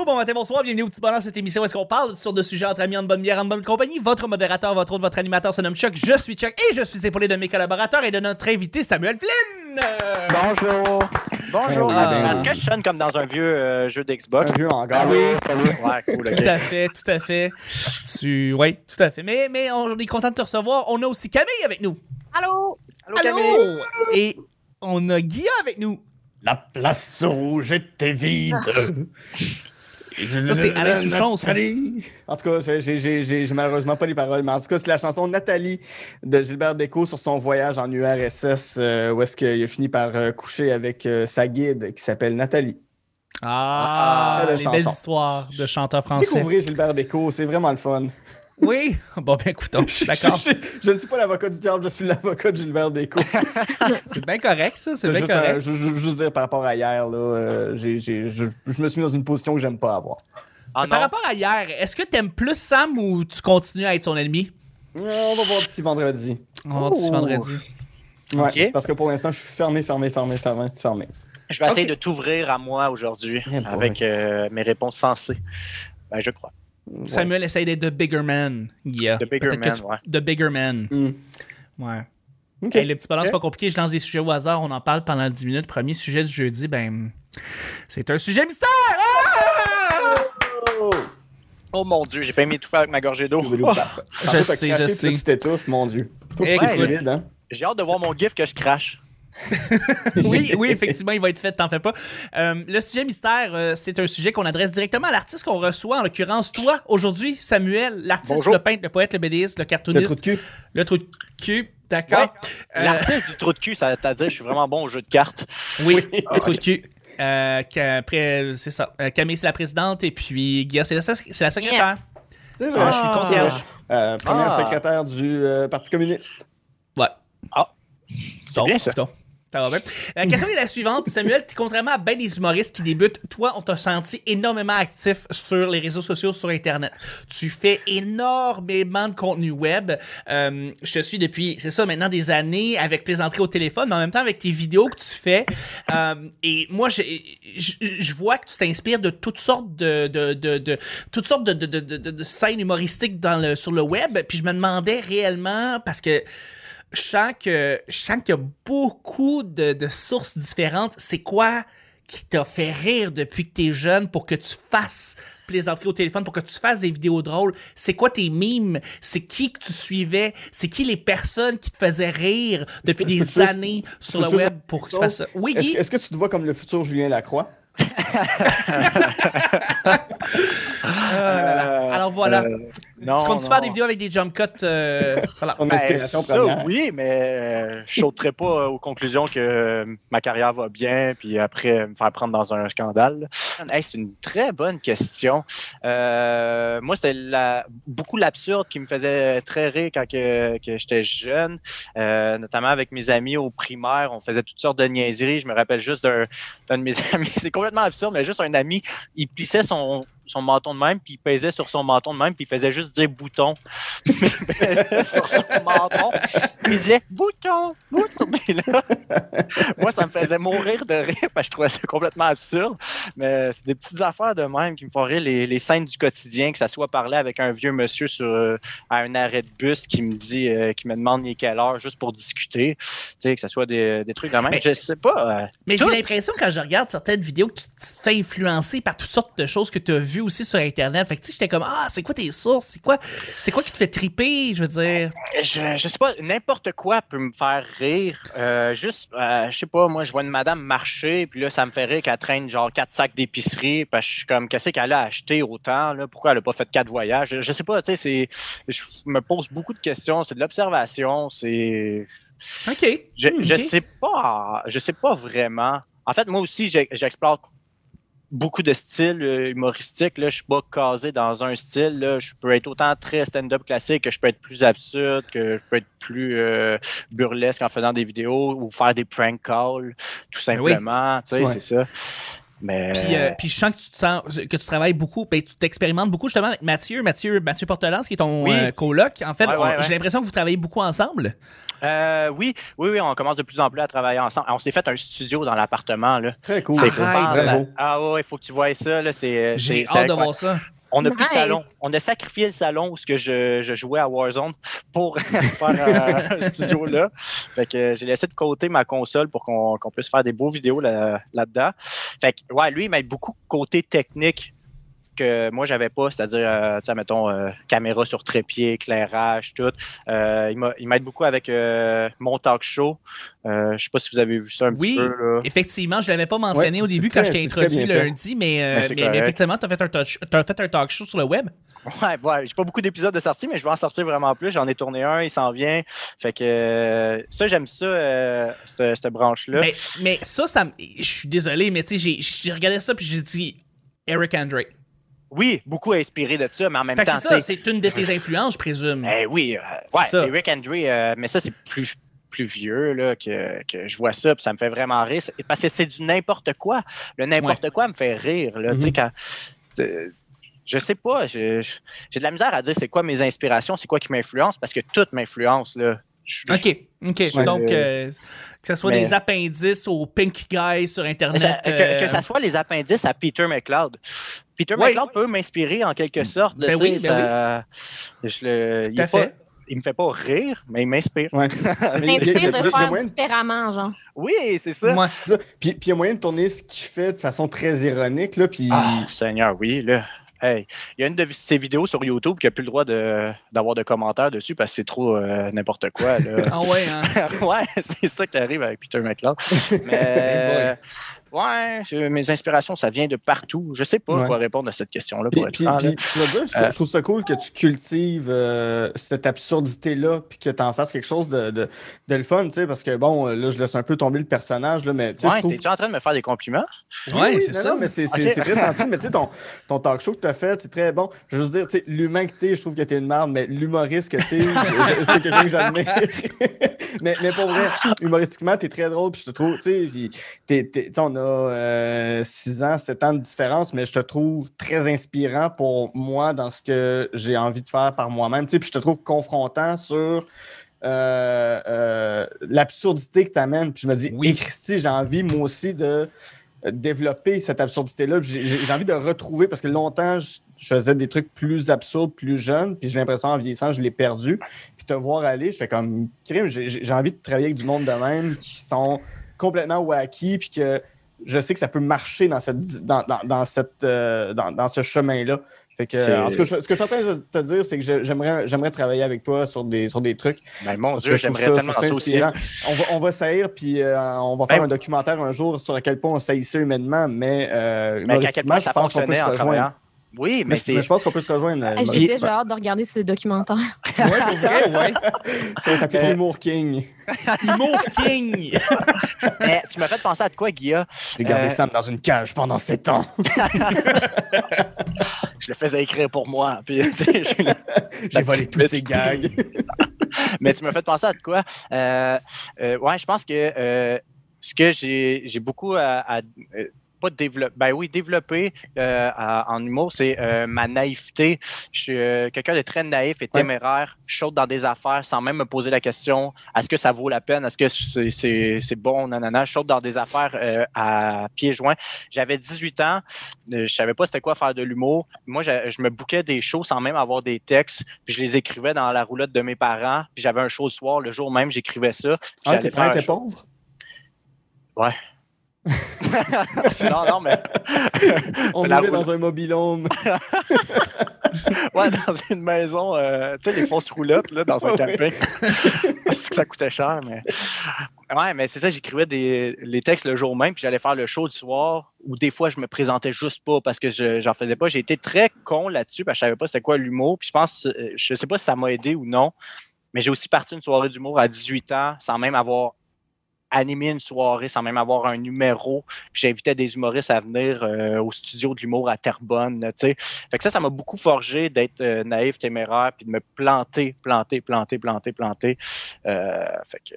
bonjour, bon matin, bonsoir, bienvenue au petit bonheur cette émission où est-ce qu'on parle sur de sujets entre amis, en bonne bière, en bonne compagnie. Votre modérateur, votre autre, votre animateur se nomme Chuck, je suis Chuck et je suis épaulé de mes collaborateurs et de notre invité Samuel Flynn. Bonjour. Bonjour. Ah, Est-ce que je sonne comme dans un vieux euh, jeu d'Xbox? Un vieux hangar. Oui. Ouais, cool, ok. Tout à fait, tout à fait. Tu... Oui, tout à fait. Mais, mais on est content de te recevoir. On a aussi Camille avec nous. Allô? Allô, Camille? Et on a Guilla avec nous. La place rouge était vide. Ça, c'est Alain Souchon, ça. En tout cas, j'ai- j'ai- j'ai j'ai- j'ai malheureusement pas les paroles, mais en tout cas, c'est la chanson Nathalie de Gilbert Bécaud sur son voyage en URSS, euh, où est-ce qu'il a fini par euh, coucher avec euh, sa guide qui s'appelle Nathalie. Ah, Ah, la les belles histoires de chanteurs français. Découvrez Gilbert Bécaud, c'est vraiment le fun. Oui? Bon, ben écoutons, d'accord. Je, je- je ne suis pas l'avocat du diable, je suis l'avocat de Gilbert Bécaud. C'est bien correct, ça. C'est Je bien juste, correct. euh, je- je- juste dire par rapport à hier, là, euh, j'ai- j'ai- je, je me suis mis dans une position que j'aime pas avoir. Ah Par rapport à hier, est-ce que t'aimes plus Sam ou tu continues à être son ennemi? On va voir d'ici vendredi. On va voir d'ici vendredi. Ouais, Ok. Parce que pour l'instant, je suis fermé, fermé, fermé, fermé, fermé. Je vais essayer de t'ouvrir à moi aujourd'hui Eh avec euh, mes réponses sensées. Ben, je crois. Ouais. Samuel essaye d'être The Bigger Man, Guilla. The Bigger Man, tu- ouais. The Bigger Man. Ouais. Ok. Hey, le petit ballon, c'est pas compliqué. Je lance des sujets au hasard. On en parle pendant 10 minutes. Premier sujet du jeudi, ben. C'est un sujet mystère! Ah! Oh! Oh mon dieu, j'ai failli m'étouffer avec ma gorgée d'eau. Je Oh, Je sais, je sais. Tu t'étouffes, mon Dieu. Faut que tu écoute. fluide, hein? J'ai hâte de voir mon gif que je crache. Oui, oui, effectivement, il va être fait, t'en fais pas. Euh, le sujet mystère, euh, c'est un sujet qu'on adresse directement à l'artiste qu'on reçoit, en l'occurrence toi, aujourd'hui, Samuel, l'artiste, le peintre, le poète, le BDiste, le Le cartooniste, trou de cul. le trou de cul, d'accord? Euh, L'artiste du trou de cul, ça veut dire je suis vraiment bon au jeu de cartes. oui, le trou de cul. Euh, qu'après, c'est ça. Camille, c'est la présidente, et puis Guilla, c'est la, c'est la secrétaire. Yes. C'est Ah, vrai. je suis le concierge. Euh, première Ah. secrétaire du euh, Parti communiste. Ouais. Ah. C'est bien, ça. Ça va bien. La question est la suivante. Samuel, contrairement à bien des humoristes qui débutent, toi, on t'a senti énormément actif sur les réseaux sociaux, sur Internet. Tu fais énormément de contenu web. Euh, je te suis depuis, c'est ça, maintenant des années avec plaisanterie au téléphone, mais en même temps avec tes vidéos que tu fais. Euh, et moi, je, je, je vois que tu t'inspires de toutes sortes de, de, de, de- toutes sortes de- de scènes humoristiques dans le, sur le web. Puis je me demandais réellement, parce que je sens que je sens qu'il y a beaucoup de, de sources différentes. C'est quoi qui t'a fait rire depuis que t'es jeune pour que tu fasses plaisanterie au téléphone, pour que tu fasses des vidéos drôles? C'est quoi tes mimes? C'est qui que tu suivais? C'est qui les personnes qui te faisaient rire depuis je des juste- années sur le web pour que tu fasses ça? Oui, Est-ce Guy? est-ce que tu te vois comme le futur Julien Lacroix? Ah là. Alors voilà. Euh, non, tu comptes-tu non. faire des vidéos avec des jump cuts? euh, voilà. Ton Ben, inspiration ça, première. oui, mais euh, je sauterai pas aux conclusions que euh, ma carrière va bien, puis après me faire prendre dans un scandale. Hey, c'est une très bonne question. Euh, moi, c'était la- beaucoup l'absurde qui me faisait très rire quand que, que j'étais jeune, Euh, notamment avec mes amis au primaire. On faisait toutes sortes de niaiseries. Je me rappelle juste d'un d'un de mes amis. C'est absurde, mais juste un ami, il plissait son son menton de même, puis il pesait sur son menton de même, puis il faisait juste dire bouton. il pesait sur son menton, puis il disait bouton, bouton. Puis là, moi, ça me faisait mourir de rire, parce que je trouvais ça complètement absurde. Mais c'est des petites affaires de même qui me font rire, les, les scènes du quotidien, que ça soit parler avec un vieux monsieur sur, euh, à un arrêt de bus qui me dit, euh, qui me demande il est quelle heure juste pour discuter, tu sais, que ça soit des, des trucs de même. Mais- je sais pas. euh, Mais j'ai l'impression quand je regarde certaines vidéos que tu te fais influencer par toutes sortes de choses que tu as vues aussi sur Internet. Fait que tu sais, j'étais comme Ah, c'est quoi tes sources? C'est quoi, c'est quoi qui te fait triper? Je veux dire? Je, je sais pas, n'importe quoi peut me faire rire. Euh, juste, euh, je sais pas, moi, je vois une madame marcher, puis là, ça me fait rire qu'elle traîne genre quatre sacs d'épicerie, parce que je suis comme, qu'est-ce qu'elle a acheté autant, là? Pourquoi elle a pas fait quatre voyages? Je, je sais pas, tu sais, c'est. Je me pose beaucoup de questions, c'est de l'observation, c'est. OK. Je, Hmm, je sais pas, je sais pas vraiment. En fait, moi aussi, j'explore beaucoup de styles euh, humoristiques. Là, je suis pas casé dans un style. Là. Je peux être autant très stand-up classique que je peux être plus absurde, que je peux être plus euh, burlesque en faisant des vidéos ou faire des prank calls, tout Ben oui. simplement. Tu sais, Ouais. c'est ça. Mais... Puis, euh, puis je sens que tu, te sens, que tu travailles beaucoup, ben, tu t'expérimentes beaucoup justement avec Mathieu, Mathieu, Mathieu Portelance, qui est ton Oui. euh, coloc. En fait, Ouais, ouais, on- ouais. j'ai l'impression que vous travaillez beaucoup ensemble. Euh, oui, oui, oui, on commence de plus en plus à travailler ensemble. On s'est fait un studio dans l'appartement. Là. Très cool. C'est Très beau. Ah ouais, il faut que tu vois ça. Là, c'est, J'ai hâte de voir ça. On n'a plus de salon. On a sacrifié le salon où ce que je, je jouais à Warzone pour faire euh, un studio là. Fait que euh, j'ai laissé de côté ma console pour qu'on puisse faire des beaux vidéos là, là-dedans. Fait que ouais, lui, il m'aide beaucoup côté technique que moi j'avais pas, c'est-à-dire euh, tu sais mettons euh, caméra sur trépied, éclairage, tout. Euh, il m'a- il m'aide beaucoup avec euh, mon talk show. Euh, je sais pas si vous avez vu ça un Oui. petit peu là. Effectivement, je l'avais pas mentionné Ouais, au début très- quand je t'ai introduit lundi, mais, mais, effectivement, tu as, fait un talk- t'as fait un talk show sur le web. Ouais, ouais, j'ai pas beaucoup d'épisodes de sortie, mais je vais en sortir vraiment plus. J'en ai tourné un, il s'en vient. Fait que euh, ça, j'aime ça, euh, cette, cette branche-là. Mais, mais ça, ça me- je suis désolé, mais tu sais, j'ai- j'ai regardé ça puis j'ai dit Eric Andre. Oui, beaucoup inspiré de ça, mais en même Fait temps, c'est ça, c'est une de tes influences, je présume. eh oui, euh, C'est ouais, ça. Eric Andre, euh, mais ça, c'est plus plus vieux là, que, que je vois ça, puis ça me fait vraiment rire. Parce que c'est du n'importe quoi. Le n'importe quoi me fait rire. Là, Mhm. quand, euh, je sais pas, j'ai de la misère à dire c'est quoi mes inspirations, c'est quoi qui m'influence, parce que tout m'influence. Je- OK, OK. Ouais, Donc, euh, euh, que ce soit mais- des appendices aux Pink Guys sur Internet. ça- que, euh, que ça soit les appendices à Peter McLeod. Peter Ouais. McLeod peut m'inspirer en quelque sorte. là, Ben oui, ben ça- je le- il, à pas- il me fait pas rire, mais il m'inspire. Ouais. Il y de faire moyen différemment, genre. Oui, c'est ça. Ouais. ça. Puis, puis il y a moyen de tourner ce qu'il fait de façon très ironique. Là, puis... Ah, Seigneur, oui, là. Hey, il y a une de ses vidéos sur YouTube qui n'a plus le droit de- d'avoir de, commentaires dessus parce que c'est trop euh, n'importe quoi. là. Ah ouais, hein? ouais, c'est ça qui arrive avec Peter McLeod. Mais ouais, je- mes inspirations, ça vient de partout. Je sais pas Ouais. quoi répondre à cette question-là. Puis, Pour être puis, dire, je, trouve- je trouve ça cool que tu cultives euh, cette absurdité-là, puis que tu en fasses quelque chose de, de, de le fun, tu sais, parce que bon, là, je laisse un peu tomber le personnage, là, mais tu sais, je Ouais, trouve. t'es déjà en train de me faire des compliments? Oui, Ouais, oui, c'est ça. non, mais c'est c'est- Ok. c'est très senti. Mais tu sais, ton, ton talk show que tu as fait, c'est très bon. Je veux dire, tu sais, l'humain que t'es, je trouve que t'es une merde, mais l'humoriste que t'es, je- je- c'est quelqu'un que j'admire. mais, mais pour vrai, humoristiquement, t'es très drôle, puis je te trouve, tu sais, a 6 ans, 7 ans de différence, mais je te trouve très inspirant pour moi dans ce que j'ai envie de faire par moi-même. Tu sais, puis je te trouve confrontant sur. euh, euh, l'absurdité que tu amènes. Puis je me dis, Oui. Christy, j'ai envie, moi aussi, de euh, développer cette absurdité-là. J'ai envie de retrouver, parce que longtemps, je, je faisais des trucs plus absurdes, plus jeunes, puis j'ai l'impression, en vieillissant, je l'ai perdu. Puis te voir aller, je fais comme, crime, j'ai j'ai envie de travailler avec du monde de même qui sont complètement wacky, puis que je sais que ça peut marcher dans, cette, dans, dans, dans cette, euh, dans, dans ce chemin-là. Fait que, C'est- en tout cas, je- ce que je suis en train de te dire, c'est que j'aimerais j'aimerais travailler avec toi sur des, sur des trucs. Ben, mon Dieu, j'aimerais ça- tellement ça aussi. On va, on va saillir, puis euh, on va faire Ben- un documentaire un jour sur à quel point on saillissait humainement, mais, euh, Mais à quel point ça je pense qu'on peut fonctionnait en rejoindre. travaillant. Oui, mais Mais, c'est. mais je pense qu'on peut se rejoindre. euh, Hey, J'ai déjà hâte de regarder ce documentaire. Ouais, pour vrai, ouais. Ça s'appelle Euh, Humour King. Humour King. Mais tu m'as fait penser à de quoi, Guilla? J'ai gardé Euh, Sam dans une cage pendant sept ans. Je le faisais écrire pour moi. Puis, J'ai volé tous ses gags. mais tu m'as fait penser à de quoi? Euh, euh, ouais, je pense que euh, ce que j'ai j'ai beaucoup à. à- euh, pas développer, ben oui, développer euh, en humour, c'est euh, ma naïveté. Je suis euh, quelqu'un de très naïf et Ouais. téméraire. Je saute dans des affaires sans même me poser la question est-ce que ça vaut la peine Est-ce que c'est c'est- c'est bon Nanana. Je saute dans des affaires à pieds joints. J'avais 18 ans. je savais pas c'était quoi faire de l'humour. Moi, je, je me bouquais des shows sans même avoir des textes. Puis je les écrivais dans la roulotte de mes parents. Puis j'avais un show le soir. Le jour même, j'écrivais ça. Ah, tes parents étaient pauvres? Non, non, mais. On la dans un mobilhome. Ouais, dans une maison, euh, tu sais, les fausses roulottes, là, dans un camping. Parce que ça coûtait cher, mais. Ouais, mais c'est ça, j'écrivais des, les textes le jour même, puis j'allais faire le show du soir, ou des fois, je me présentais juste pas parce que je j'en faisais pas. J'ai été très con là-dessus, parce que je savais pas c'était quoi l'humour, puis je pense, euh, je sais pas si ça m'a aidé ou non, mais j'ai aussi parti une soirée d'humour à 18 ans, sans même avoir animé une soirée, sans même avoir un numéro. J'invitais des humoristes à venir euh, au studio de l'humour à Terrebonne. Fait que ça, ça m'a beaucoup forgé d'être euh, naïf, téméraire, puis de me planter, planter, planter, planter, planter. Euh, fait que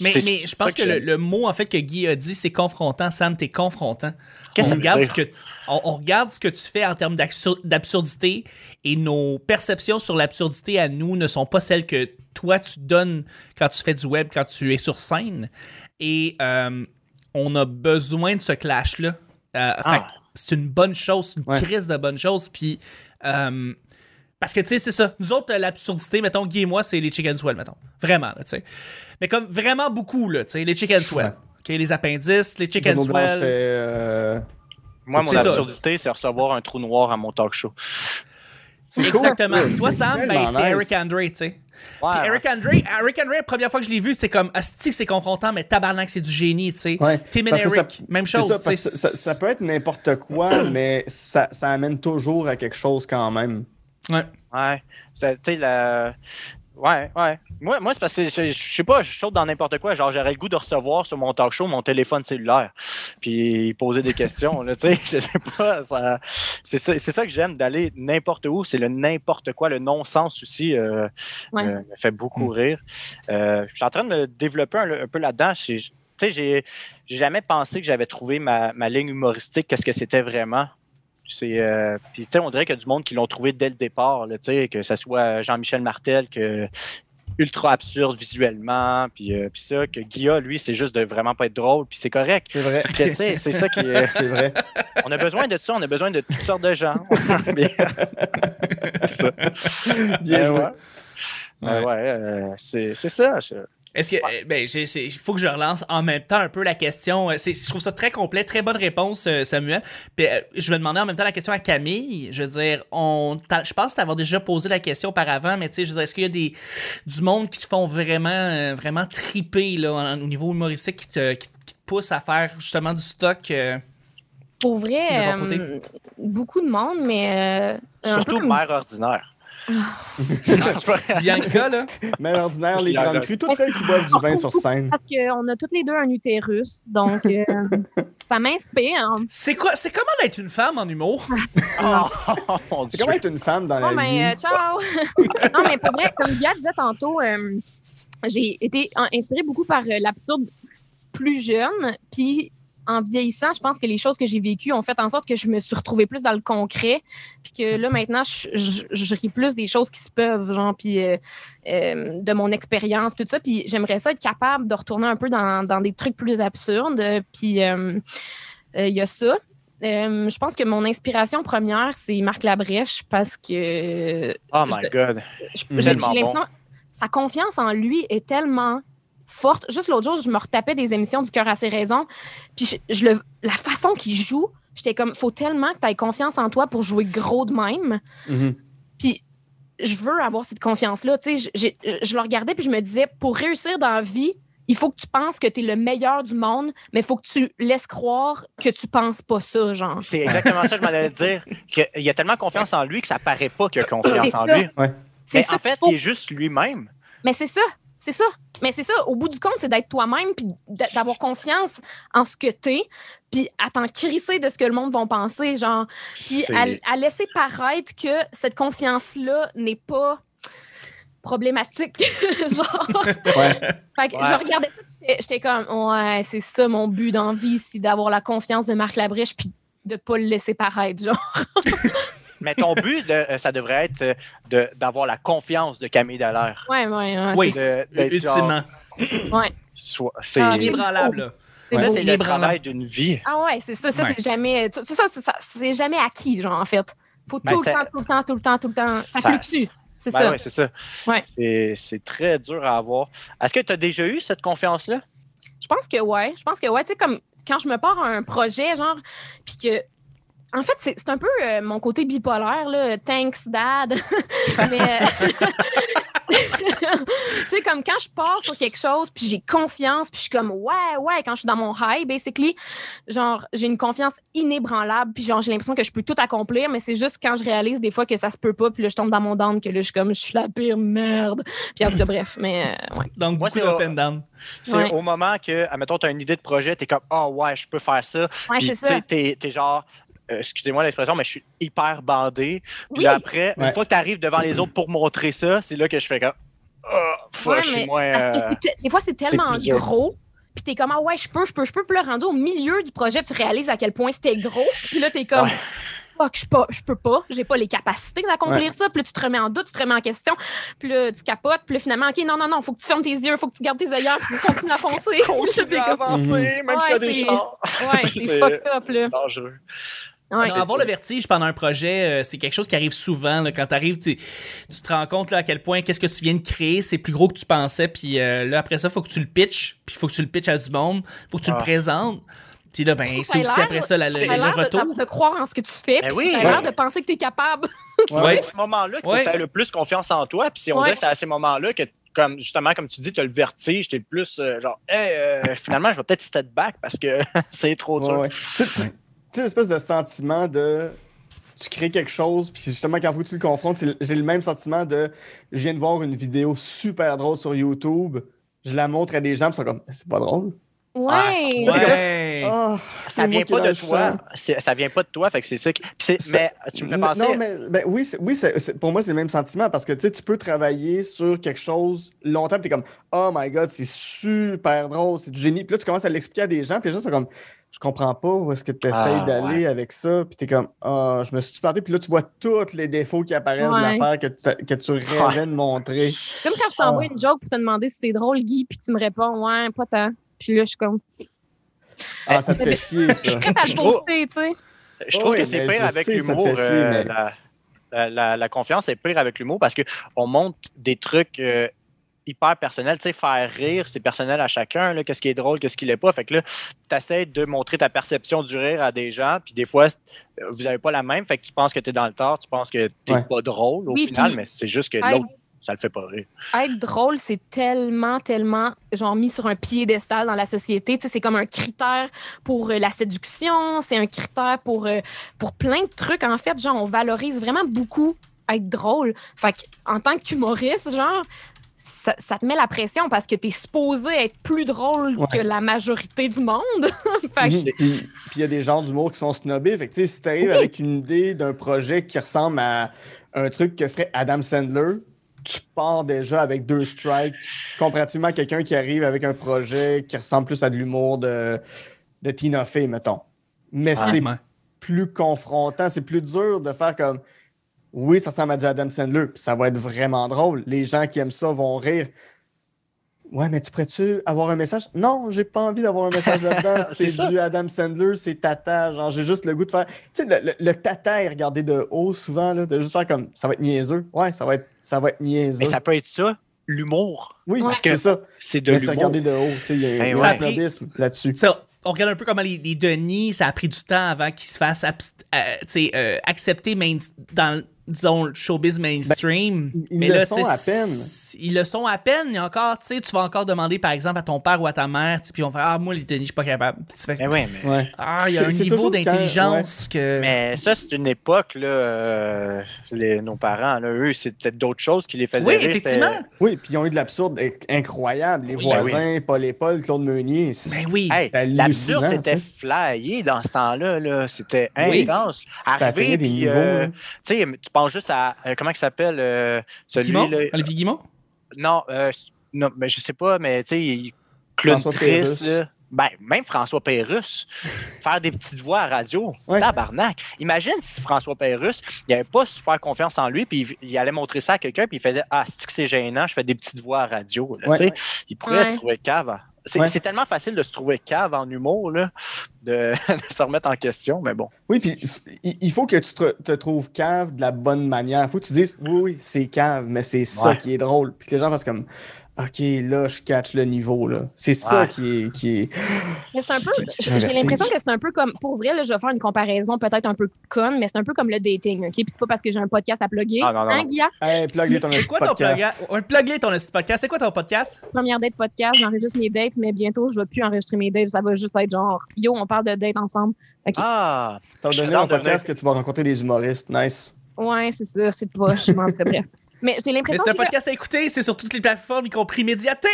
Mais, je pense que, le, mot en fait que Guy a dit, c'est confrontant. Sam, t'es confrontant. Qu'est-ce on regarde dire? ce que on, on regarde ce que tu fais en termes d'absur- d'absurdité et nos perceptions sur l'absurdité à nous ne sont pas celles que toi tu donnes quand tu fais du web, quand tu es sur scène. Et euh, on a besoin de ce clash là. Ah. c'est une bonne chose, c'est une Ouais. crise de bonne chose. Puis euh, parce que, tu sais, c'est ça. Nous autres, euh, l'absurdité, mettons, Guy et moi, c'est les chicken swell, mettons. Vraiment, là, tu sais. Mais comme vraiment beaucoup, là, tu sais, les chicken swell. Ouais. OK, les appendices, les chicken swell. euh, Moi, mon C'est ça. absurdité, c'est recevoir un trou noir à mon talk show. cool, Exactement. Toi, Sam, ben, c'est nice. Eric Andre, tu sais. Ouais, Puis Eric Andre, Eric Andre, la première fois que je l'ai vu, c'est comme, asti, c'est confrontant, mais tabarnak, c'est du génie, tu sais. Ouais, Tim and ça- Eric, même C'est chose, ça, peut être n'importe quoi, mais ça, ça amène toujours à quelque chose quand même. Ouais. Ouais. Tu sais, la. Ouais, ouais. Moi, moi c'est parce que je, je sais pas, je saute dans n'importe quoi. Genre, j'aurais le goût de recevoir sur mon talk show mon téléphone cellulaire. Puis poser des questions. Là, tu sais, je sais pas. ça- C'est ça, c'est ça que j'aime d'aller n'importe où. C'est le n'importe quoi. Le non-sens aussi euh, Ouais. me, me fait beaucoup Mm. rire. Euh, je suis en train de me développer un, un peu là-dedans. Tu sais, j'ai j'ai jamais pensé que j'avais trouvé ma, ma ligne humoristique, qu'est-ce que c'était vraiment. C'est, euh, puis, tu sais, on dirait qu'il y a du monde qui l'ont trouvé dès le départ, là, que ce soit Jean-Michel Martel, que ultra absurde visuellement, puis, euh, puis ça, que Guilla, lui, c'est juste de vraiment pas être drôle, puis c'est correct. C'est vrai. C'est ça qui est- C'est vrai. On a besoin de ça, on a besoin de toutes sortes de gens. C'est ça. Bien Euh, joué. ouais. Euh, ouais, euh, c'est c'est ça. je- Est-ce que. euh, Ben, il faut que je relance en même temps un peu la question. Euh, Je trouve ça très complet, très bonne réponse, euh, Samuel. Puis, euh, je vais demander en même temps la question à Camille. Je veux dire, on, je pense t'avoir déjà posé la question auparavant, mais tu sais, je veux dire, est-ce qu'il y a des, du monde qui te font vraiment, vraiment triper là, au niveau humoristique qui te, qui, qui te pousse à faire justement du stock? euh, Pour vrai, De euh, beaucoup de monde, mais. euh, un peu Surtout mère ordinaire. Bianca, là? Mère ordinaire, les grandes crues, toutes celles qui boivent du vin sur scène. Parce qu'on a toutes les deux un utérus, donc euh, ça m'inspire. C'est quoi? C'est comment d'être une femme en humour? Oh, C'est comment être une femme dans Bon, la vie? euh, ciao! non, mais pour vrai, comme Guy disait tantôt, euh, j'ai été inspirée beaucoup par euh, l'absurde plus jeune. Puis en vieillissant, je pense que les choses que j'ai vécues ont fait en sorte que je me suis retrouvée plus dans le concret. Puis que là, maintenant, je, je, je ris plus des choses qui se peuvent, genre, puis euh, euh, de mon expérience, tout ça. Puis j'aimerais ça être capable de retourner un peu dans, dans des trucs plus absurdes. Puis euh, euh, il y a ça. Euh, je pense que mon inspiration première, c'est Marc Labrèche parce que Oh my God. je- j'ai l'impression sa confiance en lui est tellement forte. Juste l'autre jour, je me retapais des émissions du cœur à ses raisons, puis je, je le, la façon qu'il joue, j'étais comme, faut tellement que tu aies confiance en toi pour jouer gros de même. Mhm. Puis je veux avoir cette confiance-là. Tu sais, je, je le regardais puis je me disais, pour réussir dans la vie, il faut que tu penses que tu es le meilleur du monde, mais il faut que tu laisses croire que tu penses pas ça, genre. C'est exactement ça que je m'en allais dire. qu'il a tellement confiance en lui que ça paraît pas qu'il a confiance en lui. C'est Mais ça en fait, faut. il est juste lui-même. Mais c'est ça, c'est ça. Mais c'est ça, au bout du compte, c'est d'être toi-même, puis d'avoir confiance en ce que t'es, puis à t'en crisser de ce que le monde va penser, genre, puis à, à laisser paraître que cette confiance-là n'est pas problématique, genre. Ouais. Fait que Ouais. je regardais ça, j'étais- comme, ouais, c'est ça mon but dans la vie, c'est d'avoir la confiance de Marc Labrèche, puis de pas le laisser paraître, genre. Mais ton but, de- euh, ça devrait être euh, de- d'avoir la confiance de Camille Dallaire. Ouais, ouais, ouais. Oui. Genre- Ultimement. soit- C'est Ah, Inébranlable, là. C'est ça, c'est le Inébranlable. travail d'une vie. Ah ouais, c'est ça. Ça, Ouais. c'est jamais. C'est ça, c'est ça, c'est jamais acquis, genre, en fait. Faut Ben, tout le temps, tout le temps, tout le temps, tout le temps. Ça Ça- fluctue. C'est Ben ça. ouais, c'est ça. Ouais. C'est- C'est très dur à avoir. Est-ce que tu as déjà eu cette confiance-là? Je pense que ouais. Je pense que ouais. Tu sais, comme quand je me pars à un projet, genre, puis que. En fait, c'est un peu euh, mon côté bipolaire, là. Thanks, dad. Mais. euh, tu sais, comme quand je pars sur quelque chose, puis j'ai confiance, puis je suis comme, ouais, ouais, quand je suis dans mon high, basically, genre, j'ai une confiance inébranlable, puis genre, j'ai l'impression que je peux tout accomplir, mais c'est juste quand je réalise des fois que ça se peut pas, puis là, je tombe dans mon down, que là, je suis comme, je suis la pire merde. Puis en tout cas, bref, mais euh, ouais. Donc, Moi, beaucoup c'est- and down. C'est Ouais. au moment que, admettons, tu as une idée de projet, tu es comme, oh ouais, je peux faire ça. Ouais, Puis, c'est tu ça. sais, genre, euh, excusez-moi l'expression, mais je suis hyper bandé. Puis Oui. là, après, une fois que tu arrives devant les autres pour montrer ça, c'est là que je fais comme, Ah, Faut- Ouais, je suis moins, euh, des fois, c'est tellement gros. Puis t'es comme, ah ouais, je peux, je peux, je peux. Puis là, rendu au milieu du projet, tu réalises à quel point c'était gros. Puis là, t'es comme, Ouais. fuck, je peux, je peux pas. J'ai pas les capacités d'accomplir ça. Puis là, tu te remets en doute, tu te remets en question. Puis là, tu capotes. Puis là, finalement, OK, non, non, non, faut que tu fermes tes yeux, faut que tu gardes tes œillères, puis tu continues à foncer. Continue à avancer, même Ouais, s'il y a des chars. ouais, c'est C'est- fucked up, là. Dangereux. Ouais. c'est avoir le vertige pendant un projet, euh, c'est quelque chose qui arrive souvent. là. quand tu arrives, tu tu te rends compte là, à quel point qu'est-ce que tu viens de créer, c'est plus gros que tu pensais. Puis euh, là, après ça, faut que tu le pitches. Puis il faut que tu le pitches à du monde. faut que tu Ah. le présentes. Puis là, ben, c'est aussi après ça la- le, T'as le l'air de, retour. de croire en ce que tu fais. Ben oui. T'as l'air Ouais. de penser que t'es capable. Ouais. à ce moment-là que Ouais. tu as le plus confiance en toi. Puis c'est- on Ouais. dirait que c'est à ces moments-là que, comme, justement, comme tu dis, tu as le vertige, tu es le plus euh, genre, Hey, euh, finalement, je vais peut-être step back parce que c'est trop dur. Ouais, ouais. Tu sais, tu- tu l'espèce de sentiment de. Tu crées quelque chose, puis justement, quand faut que tu le confrontes, j'ai le même sentiment de. Je viens de voir une vidéo super drôle sur YouTube, je la montre à des gens, puis ils sont comme, c'est pas drôle. Ouais. Ouais. Ah, Ça c'est moi vient pas de toi. Ça vient pas de toi. Fait que c'est ça. qui- Ça- mais tu me fais penser. Non, mais ben, oui, oui pour moi, c'est le même sentiment parce que tu tu peux travailler sur quelque chose longtemps, puis t'es comme, oh my god, c'est super drôle, c'est du génie. Puis là, tu commences à l'expliquer à des gens, puis les gens sont comme, je comprends pas où est-ce que tu essayes Ah, d'aller avec ça, puis t'es comme, ah, je me suis planté, puis là, tu vois tous les défauts qui apparaissent de Ouais. l'affaire que, tu- que tu rêvais de montrer. Comme quand je t'envoie Ah. une joke pour te demander si c'est drôle, Guy, puis tu me réponds, ouais, pas tant. Puis là, je suis comme, Ah, ça te fait chier, je ça. suis prête à Je poster, tu sais. Je trouve Ouais, que c'est pire je avec l'humour. chier, euh, mais- la, la- la- la confiance est pire avec l'humour parce qu'on montre des trucs euh, hyper personnels. Tu sais, faire rire, c'est personnel à chacun. Qu'est-ce qui est drôle, qu'est-ce qui l'est pas. Fait que là, tu essaies de montrer ta perception du rire à des gens, puis des fois, euh, vous n'avez pas la même. Fait que tu penses que tu es dans le tort, tu penses que tu Ouais. pas drôle au Oui, final, puis- mais c'est juste que l'autre, ça le fait pas rire. Être drôle, c'est tellement, tellement, genre, mis sur un piédestal dans la société. Tu sais, c'est comme un critère pour euh, la séduction, c'est un critère pour, euh, pour plein de trucs. En fait, genre, on valorise vraiment beaucoup être drôle. Fait en tant qu'humoriste, genre, ça, ça te met la pression parce que t'es supposé être plus drôle Ouais. que la majorité du monde. que-. Puis il y a des genres d'humour qui sont snobés. Fait que, tu sais, si tu arrives Oui. avec une idée d'un projet qui ressemble à un truc que ferait Adam Sandler, tu pars déjà avec deux strikes comparativement à quelqu'un qui arrive avec un projet qui ressemble plus à de l'humour de, de Tina Fey, mettons. Mais Ah. c'est plus confrontant, c'est plus dur de faire comme oui, ça ressemble à du Adam Sandler, puis ça va être vraiment drôle. Les gens qui aiment ça vont rire. Ouais, mais tu pourrais-tu avoir un message? Non, j'ai pas envie d'avoir un message là-dedans. C'est du Adam Sandler, c'est tata. Genre, j'ai juste le goût de faire. Tu sais, le, le- le tata est regardé de haut souvent, là, de juste faire comme ça va être niaiseux. Ouais, ça va être, ça va être niaiseux. Mais ça peut être ça, l'humour. Oui, Ouais. parce que c'est ça. C'est de Mais c'est l'humour. regardé de haut. Tu sais, il y a Ben un ouais. snobisme là-dessus. Ça, on regarde un peu comment les, les Denis, ça a pris du temps avant qu'ils se fassent euh, euh, accepter main- dans disons, le showbiz mainstream. Ben, ils mais le là, sont à peine. Ils le sont à peine. Il y a encore, tu sais, tu vas encore demander, par exemple, à ton père ou à ta mère, puis on va faire Ah, moi, les Denis, je suis pas capable. Tu fais Mais oui, mais. Ouais. Ah, il y a un niveau d'intelligence que. Mais ça, c'est une époque, là, euh, les- nos parents, là, eux, c'est peut-être d'autres choses qui les faisaient Oui, rire. effectivement. Oui, puis ils ont eu de l'absurde inc- incroyable. Les Oui, voisins, Paul et Paul, Claude Meunier. c'est- Ben oui. Hey, L'absurde, c'était flyé dans ce temps-là. Là. C'était Oui. intense. Ça des puis, niveaux. euh, là. tu sais, juste à. euh, comment il s'appelle euh, celui Guimont? là Olivier Guimont? Non, euh, non mais je sais pas, mais tu sais, triste. Là. Ben, même François Pérusse, faire des petites voix à radio, Ouais. tabarnak. Imagine si François Pérusse, il avait pas super confiance en lui, puis il, il allait montrer ça à quelqu'un, puis il faisait Ah, c'est que c'est gênant, je fais des petites voix à radio. là, Ouais. tu sais. Il pourrait Ouais. se trouver cave. à- C'est Ouais. c'est tellement facile de se trouver cave en humour, là, de, de se remettre en question, mais bon. Oui, puis il- faut que tu te, te trouves cave de la bonne manière. Il faut que tu dises oui, oui, c'est cave, mais c'est ça qui est drôle. Puis que les gens fassent comme OK, là, je catch le niveau. là. C'est ça qui est. Qui est... Mais c'est un peu, j'ai l'impression que c'est un peu comme, pour vrai, là, je vais faire une comparaison peut-être un peu conne, mais c'est un peu comme le dating, OK? Puis c'est pas parce que j'ai un podcast à plugger. Ah, non, non, hein. Guilla? Hey, plug ton C'est quoi ton podcast. podcast? Un plug ton podcast. C'est quoi ton podcast? Première date podcast, j'enregistre mes dates, mais bientôt, je vais plus enregistrer mes dates. Ça va juste être genre, yo, on parle de date ensemble. OK. Ah! T'as donné de podcast que tu vas rencontrer des humoristes. Nice. Ouais, c'est ça, c'est pas, je m'en bref. Mais j'ai l'impression c'est un que. podcast à écouter, c'est sur toutes les plateformes, y compris Médiaté.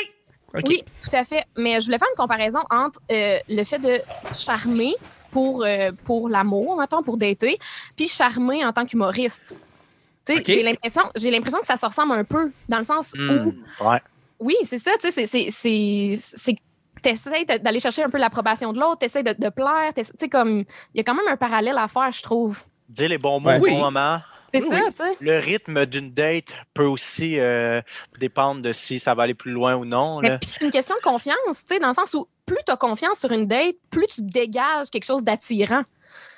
Oui, tout à fait. Mais je voulais faire une comparaison entre euh, le fait de charmer pour, euh, pour l'amour, mettons, pour dater, puis charmer en tant qu'humoriste. Tu sais, OK. J'ai l'impression j'ai l'impression que ça se ressemble un peu, dans le sens où Hmm, ouais. Oui, c'est ça, tu sais, c'est- t'essaies de- d'aller chercher un peu l'approbation de l'autre, t'essaies de, de plaire, tu sais, comme, il y a quand même un parallèle à faire, je trouve. Dire les bons mots Ouais. au Oui. bon moment. C'est Oui, ça, oui. tu sais. Le rythme d'une date peut aussi euh, dépendre de si ça va aller plus loin ou non. Mais là. puis c'est une question de confiance, tu sais, dans le sens où plus tu as confiance sur une date, plus tu dégages quelque chose d'attirant.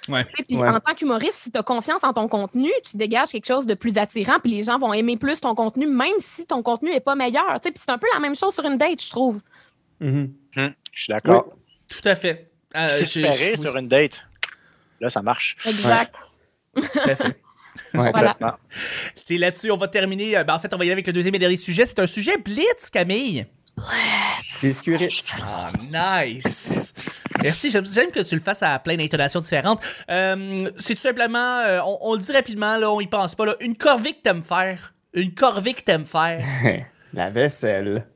Ouais. Tu Puis Ouais. en tant qu'humoriste, si tu as confiance en ton contenu, tu dégages quelque chose de plus attirant, puis les gens vont aimer plus ton contenu, même si ton contenu n'est pas meilleur. tu sais. Puis c'est un peu la même chose sur une date, je trouve. Mhm. Hum, je suis d'accord. Tout à fait. Euh, si rire oui, sur une date, là, ça marche. Exact. tout à fait. Ouais. Voilà. Complètement. Tu sais, Là-dessus, on va terminer. euh, ben, en fait, on va y aller avec le deuxième et dernier sujet. C'est un sujet blitz, Camille. Scuristes. Ah, nice! Merci, j'aime, j'aime que tu le fasses à plein d'intonations différentes. Euh, c'est tout simplement, euh, on, on le dit rapidement, là, on y pense pas, là, une corvée que t'aimes faire. Une corvée que t'aimes faire. La vaisselle.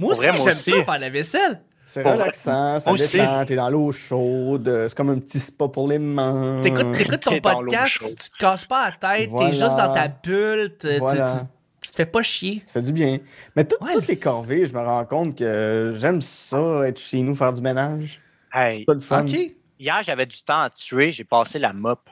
Moi aussi, vrai, moi j'aime aussi. ça, faire la vaisselle. C'est Pour relaxant, ça Aussi. détend, t'es dans l'eau chaude, euh, c'est comme un petit spa pour les mains. T'écoutes, t'écoutes ton podcast, tu te casses pas la tête, Voilà. t'es juste dans ta bulle, tu- Voilà. tu, tu te fais pas chier. Ça fait du bien. Mais tout- Ouais. toutes les corvées, je me rends compte que j'aime ça, être chez nous, faire du ménage. Hey, C'est pas le fun. OK. hier, j'avais du temps à tuer, j'ai passé la mop.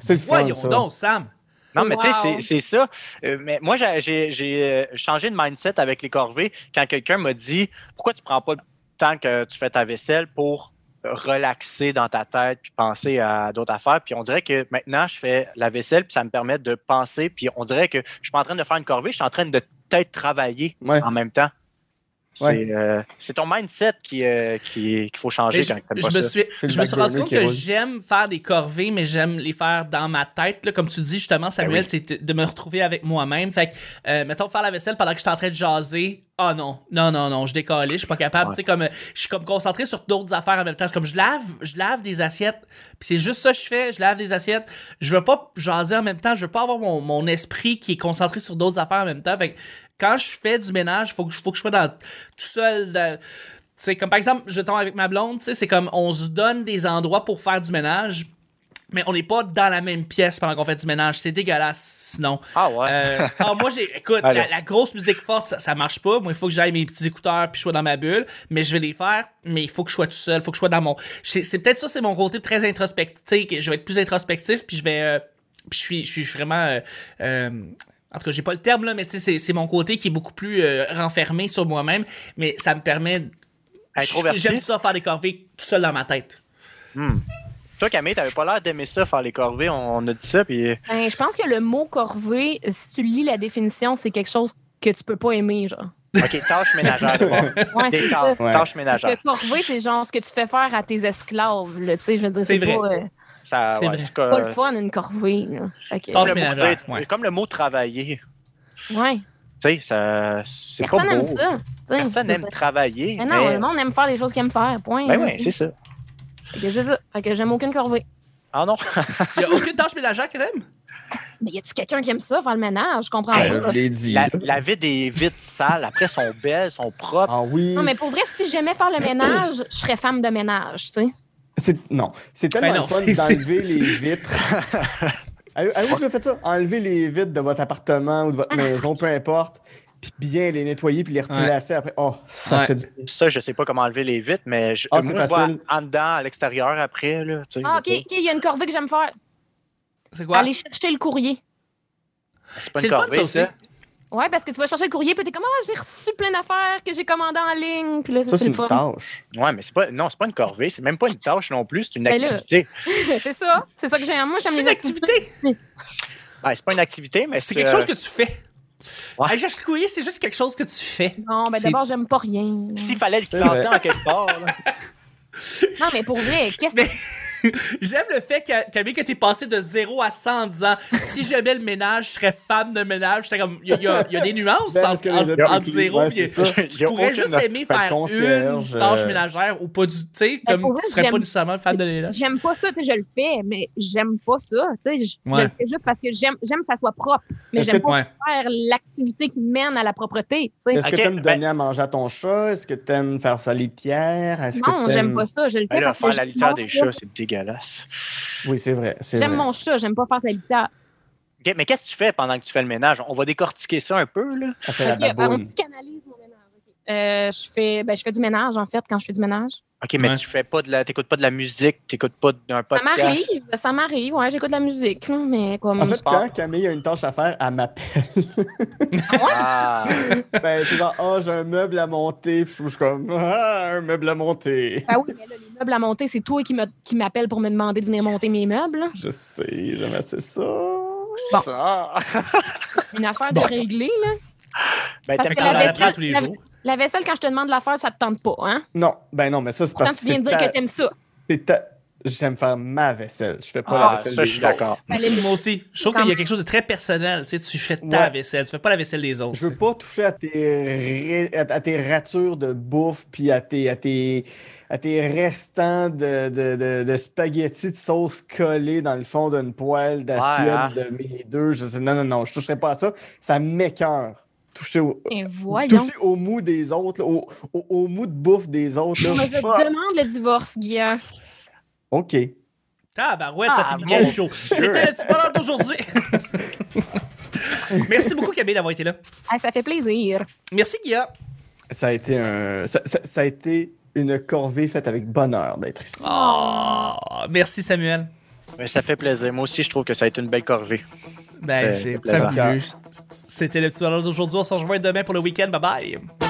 C'est le fun, Voyons ça. donc, Sam. Non, mais tu sais, c'est- ça. Euh, mais moi, j'ai- euh, changé de mindset avec les corvées quand quelqu'un m'a dit Pourquoi tu prends pas le temps que tu fais ta vaisselle pour relaxer dans ta tête puis penser à d'autres affaires? Puis on dirait que maintenant, je fais la vaisselle puis ça me permet de penser. Puis on dirait que je suis pas en train de faire une corvée, je suis en train de peut-être travailler Ouais. en même temps. C'est Ouais. euh, c'est ton mindset qui, euh, qui- qu'il faut changer Mais je, quand t'aimes je pas me ça. suis, C'est je me suis rendu compte que roule. j'aime faire des corvées, mais j'aime les faire dans ma tête. Là, comme tu dis justement, Samuel, Ben c'est de me retrouver avec moi-même. Fait que, euh, mettons, faire la vaisselle pendant que je suis en train de jaser. Ah non, non, non, non, je décolle, je suis pas capable. Ouais. Tu sais, comme, je suis comme concentré sur d'autres affaires en même temps. Comme je lave, je lave des assiettes. Puis c'est juste ça que je fais, je lave des assiettes. Je veux pas jaser en même temps, je veux pas avoir mon, mon esprit qui est concentré sur d'autres affaires en même temps. Fait que quand je fais du ménage, faut que, je- faut que je sois dans, tout seul. dans- sais, comme par exemple, je tombe avec ma blonde, tu sais, c'est comme on se donne des endroits pour faire du ménage, mais on n'est pas dans la même pièce pendant qu'on fait du ménage. C'est dégueulasse, sinon. Ah ouais. Euh, ah, moi, j'ai. Écoute, la, la grosse musique forte, ça, ça marche pas. Moi, il faut que j'aille mes petits écouteurs puis je sois dans ma bulle. Mais je vais les faire, mais il faut que je sois tout seul. Il faut que je sois dans mon. C'est c'est peut-être ça, c'est mon côté très introspectif. Je vais être plus introspectif puis je vais. euh, puis je suis, je suis vraiment. euh, en tout cas, j'ai pas le terme là, mais tu sais, c'est- c'est mon côté qui est beaucoup plus renfermé sur moi-même. Mais ça me permet. Introverti? J'aime ça faire des corvées tout seul dans ma tête. Hmm. Toi, Camille, t'avais pas l'air d'aimer ça, faire les corvées. On, on a dit ça, puis Ben, je pense que le mot corvée, si tu lis la définition, c'est quelque chose que tu peux pas aimer, genre. OK, tâches ménagères d'abord. Ouais, Des c'est tâches, ça. Ouais. tâches Parce ménagères. que corvée, c'est genre ce que tu fais faire à tes esclaves, là, tu sais, je veux dire, C'est pas, euh, Ça, C'est ouais, pas le fun, une corvée, là. Fait que, Tâche comme, le mot, ménagère, tu sais, ouais. comme le mot travailler. ouais. Tu sais, ça, c'est pas Personne beau. aime ça. Personne n'aime travailler. Mais non, mais- le monde aime faire des choses qu'il aime faire, point. Ben oui, c'est ça. Fait que c'est ça. Fait que j'aime aucune corvée. Ah non? Il y a aucune tâche ménagère que t'aimes? Mais y a-tu quelqu'un qui aime ça, faire le ménage? Je comprends Euh, pas. je l'ai dit. La, là. laver des vitres sales, après, sont belles, sont propres. Ah oui. Non, mais pour vrai, si j'aimais faire le ménage, je serais femme de ménage, tu sais. C'est- Non, c'est tellement Ben non, le fun d'enlever les vitres. Avez- Avez-vous déjà fait ça? Enlever les vitres de votre appartement ou de Ah. votre maison, peu importe, puis bien les nettoyer puis les replacer après. Oh, ça Ouais. fait du Ça, je sais pas comment enlever les vitres, mais je, Ah, moi, c'est je vois facile. en dedans, à l'extérieur, après. Là, tu sais, Ah, OK, OK, il y a une corvée que j'aime faire. C'est quoi? Aller chercher le courrier. C'est pas une le fun, corvée, ça aussi. ça. Ouais, parce que tu vas chercher le courrier, puis t'es comme, ah, j'ai reçu plein d'affaires que j'ai commandées en ligne. Puis là, ça, Ça, c'est une fun. tâche. Ouais, mais c'est pas, non, c'est pas une corvée. C'est même pas une tâche non plus. C'est une Ben activité. c'est ça. C'est ça que j'aime. Moi, j'aime les activités. activité. Ben, c'est pas une activité, mais C'est quelque chose que tu fais. Ouais. Le courrier, c'est juste quelque chose que tu fais. Non, ben C'est- d'abord, j'aime pas rien. S'il fallait le classer en quelque part, là. Non, mais pour vrai, qu'est-ce Mais- que. J'aime le fait que, Camille, que t'es passé de 0 à 100 en disant si j'aimais le ménage, je serais femme de ménage. J'étais comme, il y, a- y y des nuances Ben, entre, entre- entre le- 0 ouais, et. Tu pourrais juste aimer faire concierge, une tâche euh, ménagère ou pas du. Tu sais, Ben, comme tu serais pas j'aime- nécessairement femme de ménage. J'aime pas ça, tu sais, je le fais, mais j'aime pas ça. Tu sais, je, le fais juste parce que j'aime j'aime que ça soit propre. Mais j'aime pas Ouais. faire l'activité qui mène à la propreté. Tu sais. Est-ce que tu aimes ben- donner à manger à ton chat? Est-ce que tu aimes faire sa litière? Non, j'aime pas ça. Je le fais Ben faire la litière des chat. chats, c'est dégueulasse. Oui, c'est vrai. J'aime mon chat, j'aime pas faire sa litière. Mais qu'est-ce que tu fais pendant que tu fais le ménage? On va décortiquer ça un peu, là. Elle fait la Ok, on baboune. psychanalyse mon Euh, je fais ben, je fais du ménage, en fait, quand je fais du ménage. OK, mais Ouais. tu fais pas de la, t'écoutes pas de la musique, t'écoutes pas d'un Ça podcast? m'arrive, ça m'arrive. Ouais, j'écoute de la musique, mais comme. En fait, sport. quand Camille a une tâche à faire, elle m'appelle. Ah, ben, c'est genre, ah, j'ai un meuble à monter. Puis je suis comme, ah, un meuble à monter. Ben oui, mais là, les meubles à monter, c'est toi qui me- qui m'appelle pour me demander de venir monter mes meubles. Je sais, j'aime assez ça. Bon. ça. Une affaire de régler, là. Ben, Parce que On quand en la apprend tous les la- jours. La vaisselle, quand je te demande de la faire, ça te tente pas, hein? Non, ben non, mais ça, c'est Quand parce que. tu viens de dire ta- que t'aimes ça. c'est ta- J'aime faire ma vaisselle. Je fais pas Ah, la vaisselle ça, des je suis autres. d'accord. Moi aussi. Je trouve Quand qu'il y a quelque chose de très personnel. Tu sais, tu fais ta Ouais. vaisselle, tu fais pas la vaisselle des autres. Je veux pas toucher à tes, ré- à, à tes ratures de bouffe puis à tes, à tes, à tes restants de, de, de, de spaghettis de sauce collés dans le fond d'une poêle d'assiette Ouais, hein? de mes deux. Je sais, non, non, non, je toucherai pas à ça. Ça m'écœure. Toucher au, toucher au mou des autres, là, au, au, au mou de bouffe des autres. là. Je te Ah, demande le divorce, Guillaume. OK. Tabarouette, ça Ah, finit bien mon chaud. C'était le petit bonheur d'aujourd'hui. Merci beaucoup, Camille, d'avoir été là. Ah, ça fait plaisir. Merci, Guillaume. Ça a été un. Ça, ça- ça a été une corvée faite avec bonheur d'être ici. Oh, merci, Samuel. Ben, ça fait plaisir. Moi aussi, je trouve que ça a été une belle corvée. Ben, C'était c'est. C'était le petit bonheur d'aujourd'hui. On se rejoint demain pour le week-end. Bye bye.